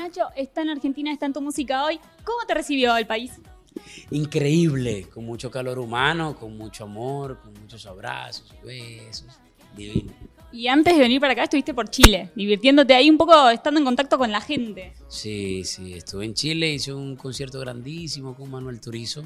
Nacho está en Argentina, está en tu música hoy. ¿Cómo te recibió el país? Increíble, con mucho calor humano, con mucho amor, con muchos abrazos, besos, divino. Y antes de venir para acá estuviste por Chile, divirtiéndote ahí un poco, estando en contacto con la gente. Sí, sí, estuve en Chile, hice un concierto grandísimo con Manuel Turizo.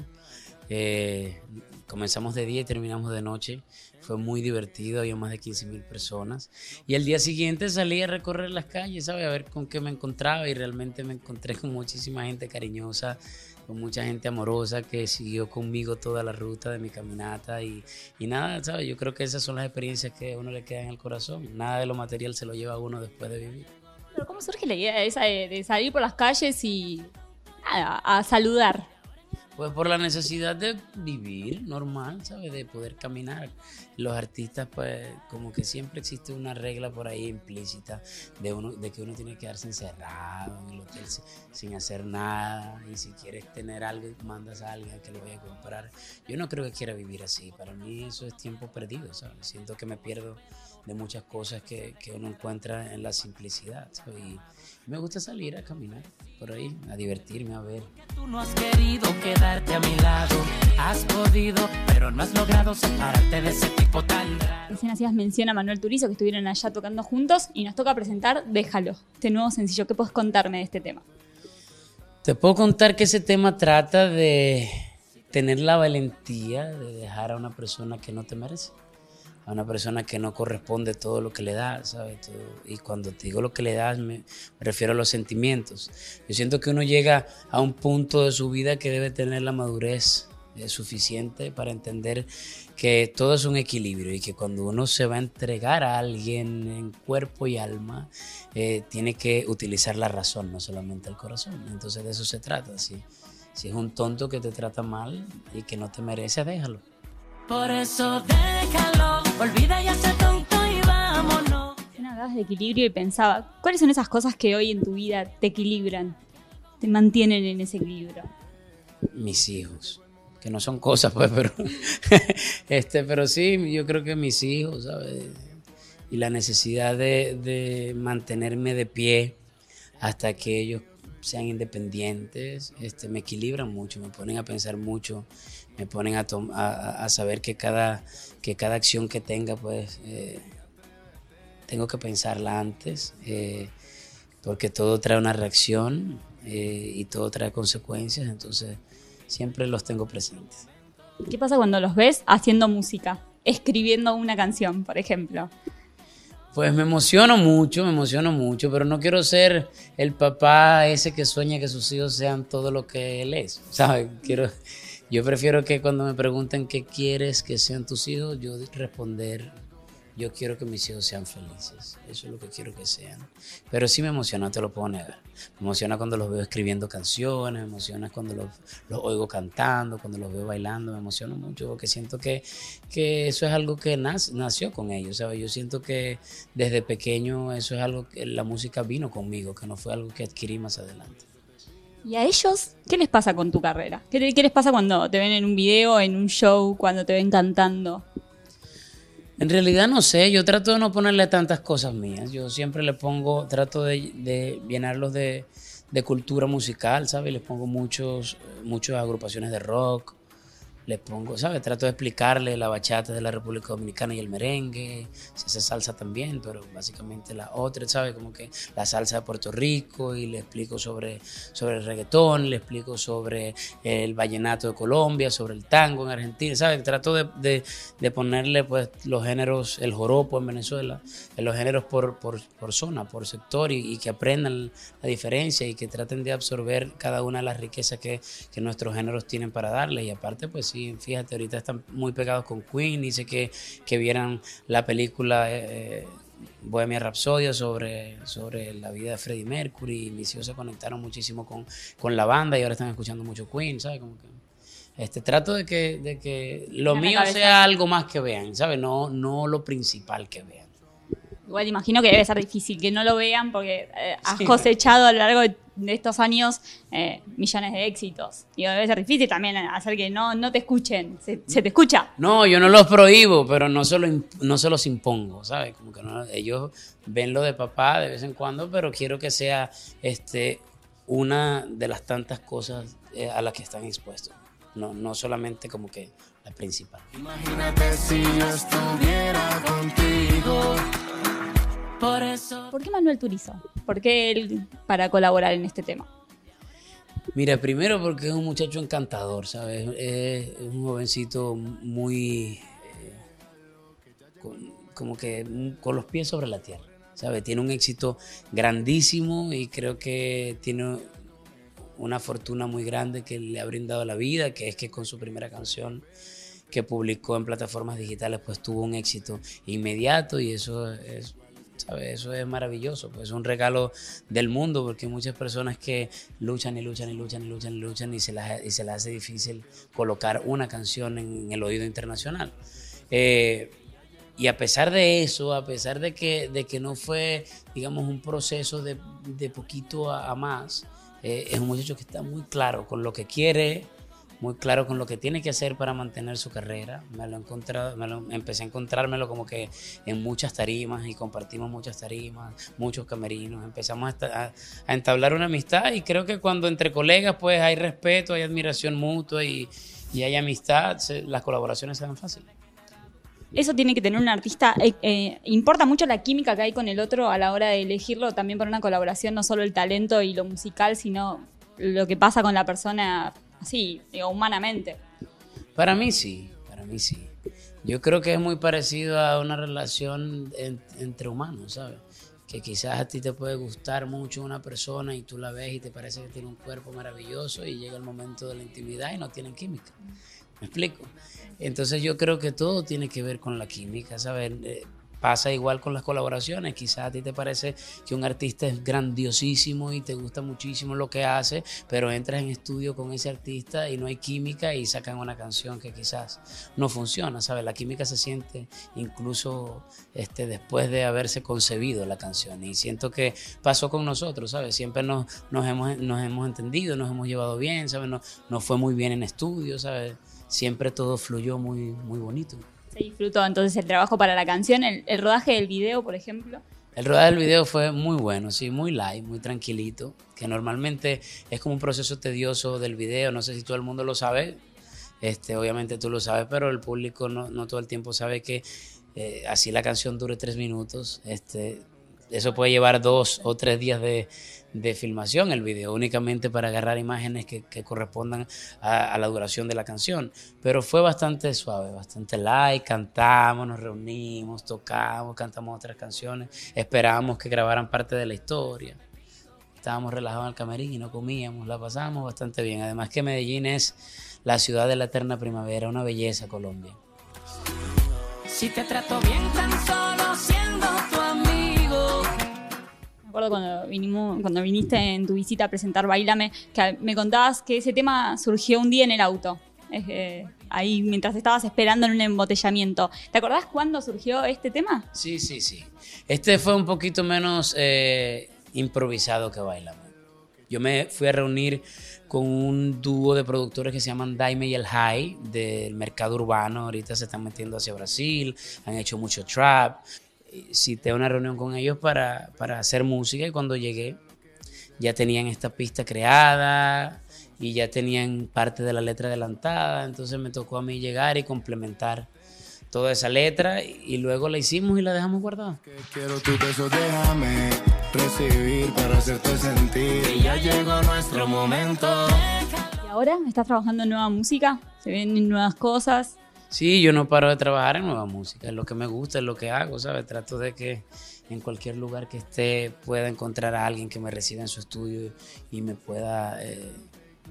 Eh, comenzamos de día y terminamos de noche. Fue muy divertido, había más de 15 mil personas. Y el día siguiente salí a recorrer las calles, ¿sabes? A ver con qué me encontraba y realmente me encontré con muchísima gente cariñosa, con mucha gente amorosa que siguió conmigo toda la ruta de mi caminata y, y nada, ¿sabes? Yo creo que esas son las experiencias que a uno le quedan en el corazón. Nada de lo material se lo lleva a uno después de vivir. Pero ¿cómo surge la idea esa de, de salir por las calles y nada, a saludar? Pues por la necesidad de vivir normal, ¿sabes? De poder caminar. Los artistas, pues, como que siempre existe una regla por ahí implícita de, uno, de que uno tiene que quedarse encerrado en el hotel sin hacer nada. Y si quieres tener algo, mandas a alguien que lo vaya a comprar. Yo no creo que quiera vivir así. Para mí eso es tiempo perdido, ¿sabes? Siento que me pierdo de muchas cosas que, que uno encuentra en la simplicidad. ¿sabes? Y me gusta salir a caminar por ahí, a divertirme, a ver. Tú no has querido quedarte a mi lado, has podido, pero no has logrado separarte de ese tipo tan raro. Recién hacías mención a Manuel Turizo, que estuvieron allá tocando juntos, y nos toca presentar Déjalo, este nuevo sencillo. ¿Qué puedes contarme de este tema? Te puedo contar que ese tema trata de tener la valentía de dejar a una persona que no te merece a una persona que no corresponde todo lo que le das, ¿sabes? Todo. Y cuando te digo lo que le das, me, me, refiero a los sentimientos. Yo siento que uno llega a un punto de su vida que debe tener la madurez eh, suficiente para entender que todo es un equilibrio y que cuando uno se va a entregar a alguien en cuerpo y alma, eh, tiene que utilizar la razón, no solamente el corazón. Entonces de eso se trata. Si, si es un tonto que te trata mal y que no te merece, déjalo. Por eso déjalo, olvida ya ese tonto y vámonos. Hablabas de equilibrio y pensaba, ¿cuáles son esas cosas que hoy en tu vida te equilibran, te mantienen en ese equilibrio? Mis hijos, que no son cosas, pues, pero, este, pero sí, yo creo que mis hijos, ¿sabes? Y la necesidad de, mantenerme de pie hasta que ellos sean independientes, este, me equilibran mucho, me ponen a pensar mucho, me ponen a, a, a saber que cada, que cada acción que tenga, pues, eh, tengo que pensarla antes, eh, porque todo trae una reacción eh, y todo trae consecuencias, entonces siempre los tengo presentes. ¿Qué pasa cuando los ves haciendo música, escribiendo una canción, por ejemplo? Pues me emociono mucho, me emociono mucho, pero no quiero ser el papá ese que sueña que sus hijos sean todo lo que él es, ¿sabes? Quiero, yo prefiero que cuando me pregunten qué quieres que sean tus hijos, yo responder, yo quiero que mis hijos sean felices, eso es lo que quiero que sean. Pero sí me emociona, te lo puedo negar. Me emociona cuando los veo escribiendo canciones, me emociona cuando los, los oigo cantando, cuando los veo bailando, me emociona mucho porque siento que, que eso es algo que nace, nació con ellos, ¿sabes? Yo siento que desde pequeño eso es algo que la música vino conmigo, que no fue algo que adquirí más adelante. ¿Y a ellos qué les pasa con tu carrera? ¿Qué, ¿Qué, les pasa cuando te ven en un video, en un show, cuando te ven cantando? En realidad no sé, yo trato de no ponerle tantas cosas mías. Yo siempre le pongo, trato de, de llenarlos de, de, cultura musical, ¿sabes? Les pongo muchos, muchas agrupaciones de rock, les pongo, ¿sabes? Trato de explicarle la bachata de la República Dominicana y el merengue, se hace salsa también, pero básicamente la otra, ¿sabes? Como que la salsa de Puerto Rico y le explico sobre, sobre el reggaetón, le explico sobre el vallenato de Colombia, sobre el tango en Argentina, ¿sabes? Trato de, de, de ponerle pues los géneros, el joropo en Venezuela, los géneros por, por, por zona, por sector y, y, que aprendan la diferencia y que traten de absorber cada una de las riquezas que, que nuestros géneros tienen para darles y aparte pues sí, fíjate, ahorita están muy pegados con Queen, dice que, que vieran la película eh, Bohemia Rhapsody sobre, sobre la vida de Freddie Mercury, y mis hijos se conectaron muchísimo con, con la banda y ahora están escuchando mucho Queen, ¿sabes? Como que, este, trato de que, de que lo mío sea algo más que vean, ¿sabes? No, no lo principal que vean. Igual imagino que debe ser difícil que no lo vean porque eh, has sí. cosechado a lo largo de de estos años eh, millones de éxitos. Y debe ser difícil también hacer que no, no te escuchen. Se, te escucha. No, yo no los prohíbo, pero no se, no se los impongo, ¿sabes? Como que ellos ven lo de papá de vez en cuando, pero quiero que sea este, una de las tantas cosas eh, a las que están expuestos. No, no solamente como que la principal. Imagínate si yo estuviera contigo. Por eso. ¿Por qué Manuel Turizo? ¿Por qué él para colaborar en este tema? Mira, primero porque es un muchacho encantador, ¿sabes? Es un jovencito muy. Eh, como que con los pies sobre la tierra, ¿sabes? Tiene un éxito grandísimo y creo que tiene una fortuna muy grande que le ha brindado la vida, que es que con su primera canción que publicó en plataformas digitales, pues tuvo un éxito inmediato y eso es, Eso es maravilloso, pues es un regalo del mundo porque hay muchas personas que luchan y luchan y luchan y luchan y luchan y se les, y se les hace difícil colocar una canción en, el oído internacional. Eh, y a pesar de eso, a pesar de que, de que no fue, digamos, un proceso de, de poquito a, a más, eh, es un muchacho que está muy claro con lo que quiere, muy claro con lo que tiene que hacer para mantener su carrera. Me lo, encontrado, me lo empecé a encontrármelo como que en muchas tarimas y compartimos muchas tarimas, muchos camerinos. Empezamos a, entablar una amistad y creo que cuando entre colegas pues hay respeto, hay admiración mutua y, y hay amistad, las colaboraciones se dan fáciles. Eso tiene que tener un artista. Eh, eh, importa mucho la química que hay con el otro a la hora de elegirlo, también por una colaboración, no solo el talento y lo musical, sino lo que pasa con la persona así, digo, humanamente. Para mí sí, para mí sí. Yo creo que es muy parecido a una relación entre humanos, ¿sabes? Que quizás a ti te puede gustar mucho una persona y tú la ves y te parece que tiene un cuerpo maravilloso y llega el momento de la intimidad y no tienen química. ¿Me explico? Entonces yo creo que todo tiene que ver con la química, ¿sabes? Pasa igual con las colaboraciones. Quizás a ti te parece que un artista es grandiosísimo y te gusta muchísimo lo que hace, pero entras en estudio con ese artista y no hay química y sacan una canción que quizás no funciona, ¿sabes? La química se siente incluso este, después de haberse concebido la canción. Y siento que pasó con nosotros, ¿sabes? Siempre nos, nos, hemos, nos hemos entendido, nos hemos llevado bien, ¿sabes? Nos, nos fue muy bien en estudio, ¿sabes? siempre todo fluyó muy, muy bonito. Se disfrutó entonces el trabajo para la canción, el, rodaje del video, por ejemplo. El rodaje del video fue muy bueno, sí, muy light, muy tranquilito, que normalmente es como un proceso tedioso del video, no sé si todo el mundo lo sabe, este, obviamente tú lo sabes, pero el público no, no todo el tiempo sabe que eh, así la canción dure tres minutos, este, eso puede llevar dos o tres días de, filmación el video, únicamente para agarrar imágenes que, correspondan a, la duración de la canción. Pero fue bastante suave, bastante light, cantamos, nos reunimos, tocamos, cantamos otras canciones, esperábamos que grabaran parte de la historia. Estábamos relajados en el camerín y no comíamos, la pasamos bastante bien. Además que Medellín es la ciudad de la eterna primavera, una belleza Colombia. Si te trato bien tan solo siendo acuerdo cuando, vinimos, cuando viniste en tu visita a presentar Bailame, que me contabas que ese tema surgió un día en el auto. ahí mientras estabas esperando en un embotellamiento. ¿Te acordás cuándo surgió este tema? Sí, sí, sí. Este fue un poquito menos eh, improvisado que Bailame. Yo me fui a reunir con un dúo de productores que se llaman Daime y el High del mercado urbano. Ahorita se están metiendo hacia Brasil, han hecho mucho trap cité una reunión con ellos para, para hacer música y cuando llegué ya tenían esta pista creada y ya tenían parte de la letra adelantada, entonces me tocó a mí llegar y complementar toda esa letra y luego la hicimos y la dejamos guardada. Quiero tu beso, déjame recibir para hacerte sentir. ya llegó nuestro momento. ¿Y ahora estás trabajando en nueva música? ¿Se ven nuevas cosas? Sí, yo no paro de trabajar en nueva música, es lo que me gusta, es lo que hago, ¿sabes? Trato de que en cualquier lugar que esté pueda encontrar a alguien que me reciba en su estudio y me pueda, eh,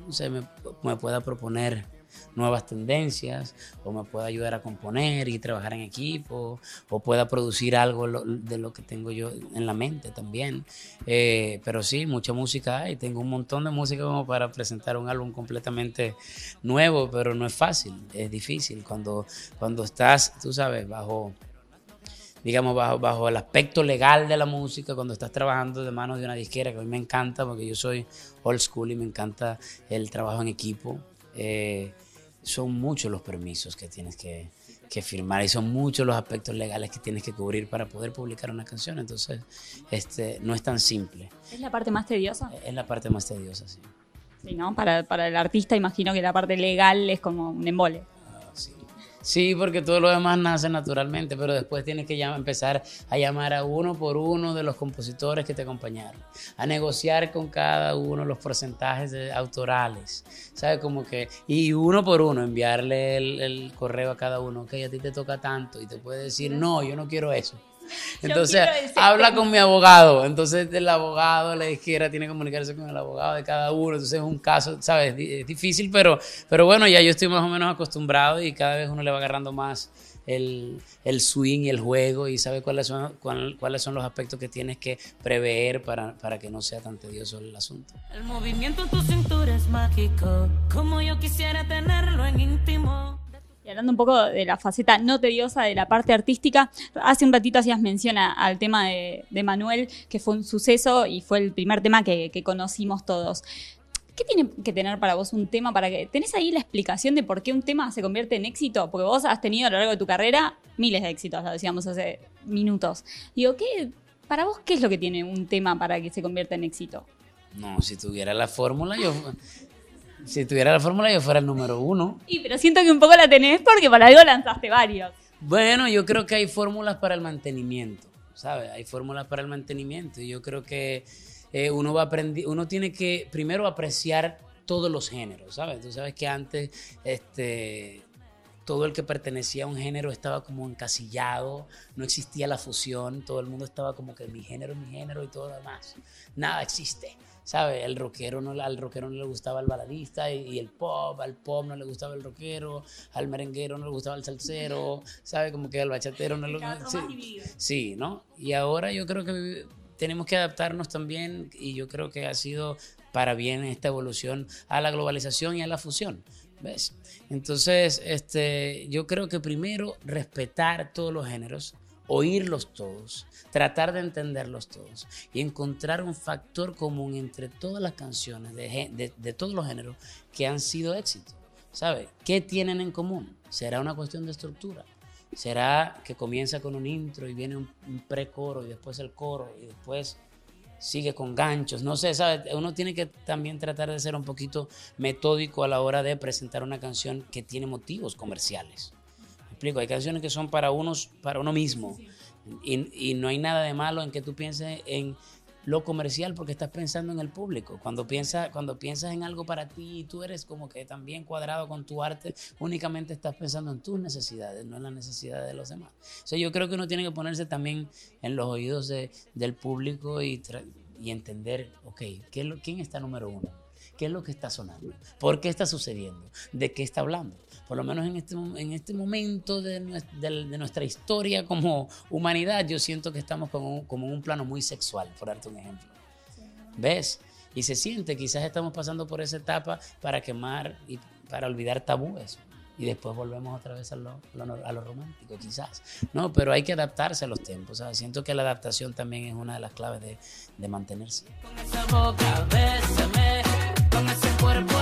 no sé, me, me pueda proponer nuevas tendencias o me pueda ayudar a componer y trabajar en equipo o pueda producir algo de lo que tengo yo en la mente también. Eh, pero sí, mucha música hay, tengo un montón de música como para presentar un álbum completamente nuevo, pero no es fácil, es difícil cuando, cuando estás, tú sabes, bajo digamos, bajo, bajo el aspecto legal de la música, cuando estás trabajando de manos de una disquera, que a mí me encanta, porque yo soy old school y me encanta el trabajo en equipo, eh, son muchos los permisos que tienes que, que firmar y son muchos los aspectos legales que tienes que cubrir para poder publicar una canción. Entonces, este, no es tan simple. ¿Es la parte más tediosa? Es la parte más tediosa, sí. Sí, ¿no? Para, para el artista imagino que la parte legal es como un embole. Sí, porque todo lo demás nace naturalmente, pero después tienes que empezar a llamar a uno por uno de los compositores que te acompañaron, a negociar con cada uno los porcentajes autorales, ¿sabes? Como que, y uno por uno enviarle el, el correo a cada uno, ok, a ti te toca tanto, y te puede decir, no, yo no quiero eso. Entonces, habla con mi abogado. Entonces, el abogado, la izquierda, tiene que comunicarse con el abogado de cada uno. Entonces, es un caso, ¿sabes? Es difícil, pero, pero bueno, ya yo estoy más o menos acostumbrado y cada vez uno le va agarrando más el, el swing y el juego y sabe cuáles son, cuáles son los aspectos que tienes que prever para, para que no sea tan tedioso el asunto. El movimiento en tu cintura es mágico, como yo quisiera tenerlo en íntimo. Y hablando un poco de la faceta no tediosa de la parte artística, hace un ratito hacías mención al tema de, Manuel, que fue un suceso y fue el primer tema que, conocimos todos. ¿Qué tiene que tener para vos un tema para que... ¿Tenés ahí la explicación de por qué un tema se convierte en éxito? Porque vos has tenido a lo largo de tu carrera miles de éxitos, lo decíamos hace minutos. Digo, ¿qué, para vos, ¿qué es lo que tiene un tema para que se convierta en éxito? No, si tuviera la fórmula, yo si tuviera la fórmula, yo fuera el número uno. Y pero siento que un poco la tenés porque para algo lanzaste varios. Bueno, yo creo que hay fórmulas para el mantenimiento, ¿sabes? Hay fórmulas para el mantenimiento. Y yo creo que eh, uno va a aprender, uno tiene que primero apreciar todos los géneros, ¿sabes? Tú sabes que antes, este, todo el que pertenecía a un género estaba como encasillado, no existía la fusión, todo el mundo estaba como que mi género, mi género y todo lo demás. Nada existe. ¿Sabe? El rockero no, al rockero no le gustaba el baladista y, el pop, al pop no le gustaba el rockero, al merenguero no le gustaba el salsero, ¿sabe? Como que al bachatero no le gustaba. Sí, sí, ¿no? Y ahora yo creo que tenemos que adaptarnos también y yo creo que ha sido para bien esta evolución a la globalización y a la fusión. ¿Ves? Entonces, este, yo creo que primero respetar todos los géneros, oírlos todos, tratar de entenderlos todos y encontrar un factor común entre todas las canciones de, todos los géneros que han sido éxitos. ¿Sabe? ¿Qué tienen en común? ¿Será una cuestión de estructura? ¿Será que comienza con un intro y viene un, pre-coro y después el coro y después sigue con ganchos? No sé, ¿sabe? Uno tiene que también tratar de ser un poquito metódico a la hora de presentar una canción que tiene motivos comerciales explico, hay canciones que son para, unos, para uno mismo. Y, no hay nada de malo en que tú pienses en lo comercial porque estás pensando en el público. Cuando, piensa, cuando piensas en algo para ti y tú eres como que también cuadrado con tu arte, únicamente estás pensando en tus necesidades, no en las necesidades de los demás. O yo creo que uno tiene que ponerse también en los oídos del público y, y entender, ok, ¿qué ¿quién está número uno? ¿Qué es lo que está sonando? ¿Por qué está sucediendo? ¿De qué está hablando? Por lo menos en este, en este momento de, nuestra historia como humanidad, yo siento que estamos como, como en un plano muy sexual, por darte un ejemplo. ¿Ves? Y se siente, quizás estamos pasando por esa etapa para quemar y para olvidar tabúes. Y después volvemos otra vez a lo, a lo romántico, quizás. No, pero hay que adaptarse a los tiempos. Siento que la adaptación también es una de las claves de, de mantenerse. Con esa boca, bésame, con ese cuerpo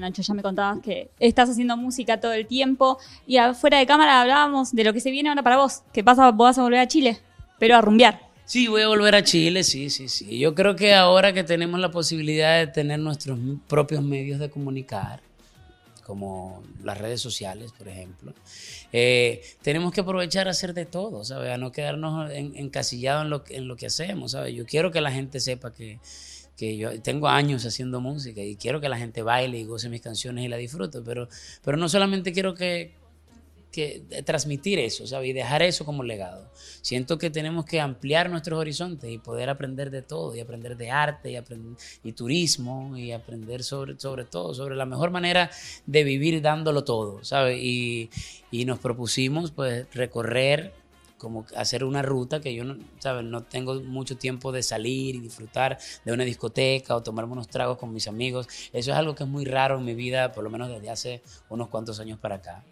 Nacho, ya me contabas que estás haciendo música todo el tiempo y afuera de cámara hablábamos de lo que se viene ahora para vos. ¿Qué pasa? Vos vas a volver a Chile, pero a rumbear. Sí, voy a volver a Chile, sí, sí, sí. Yo creo que ahora que tenemos la posibilidad de tener nuestros propios medios de comunicar, como las redes sociales, por ejemplo, eh, tenemos que aprovechar a hacer de todo, ¿sabes? A no quedarnos encasillados en lo, en lo que hacemos, ¿sabes? Yo quiero que la gente sepa que que yo tengo años haciendo música y quiero que la gente baile y goce mis canciones y la disfrute, pero, pero no solamente quiero que, que transmitir eso, ¿sabes? Y dejar eso como legado. Siento que tenemos que ampliar nuestros horizontes y poder aprender de todo, y aprender de arte, y, y turismo, y aprender sobre, sobre todo, sobre la mejor manera de vivir dándolo todo, ¿sabes? Y, y nos propusimos, pues, recorrer como hacer una ruta que yo no, ¿sabes? no tengo mucho tiempo de salir y disfrutar de una discoteca o tomarme unos tragos con mis amigos. Eso es algo que es muy raro en mi vida, por lo menos desde hace unos cuantos años para acá.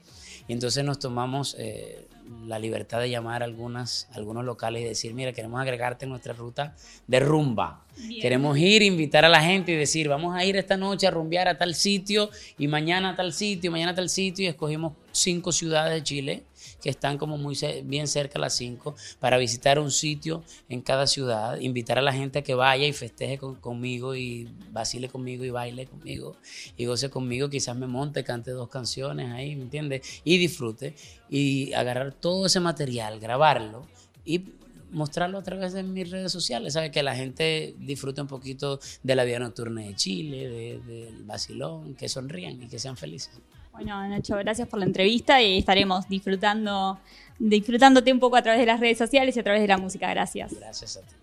Y entonces nos tomamos eh, la libertad de llamar a algunas, algunos locales y decir, mira, queremos agregarte en nuestra ruta de rumba. Queremos ir, invitar a la gente y decir, vamos a ir esta noche a rumbear a tal sitio y mañana a tal sitio, mañana a tal sitio y escogimos cinco ciudades de Chile que están como muy bien cerca a las cinco para visitar un sitio en cada ciudad, invitar a la gente a que vaya y festeje conmigo y vacile conmigo y baile conmigo y goce conmigo, quizás me monte, cante dos canciones ahí, ¿me entiendes? Y disfrute y agarrar todo ese material, grabarlo y mostrarlo a través de mis redes sociales, ¿sabes? Que la gente disfrute un poquito de la vida nocturna de Chile, del de, vacilón, que sonrían y que sean felices. Bueno, Nacho, gracias por la entrevista y estaremos disfrutando, disfrutándote un poco a través de las redes sociales y a través de la música. Gracias. Gracias a ti.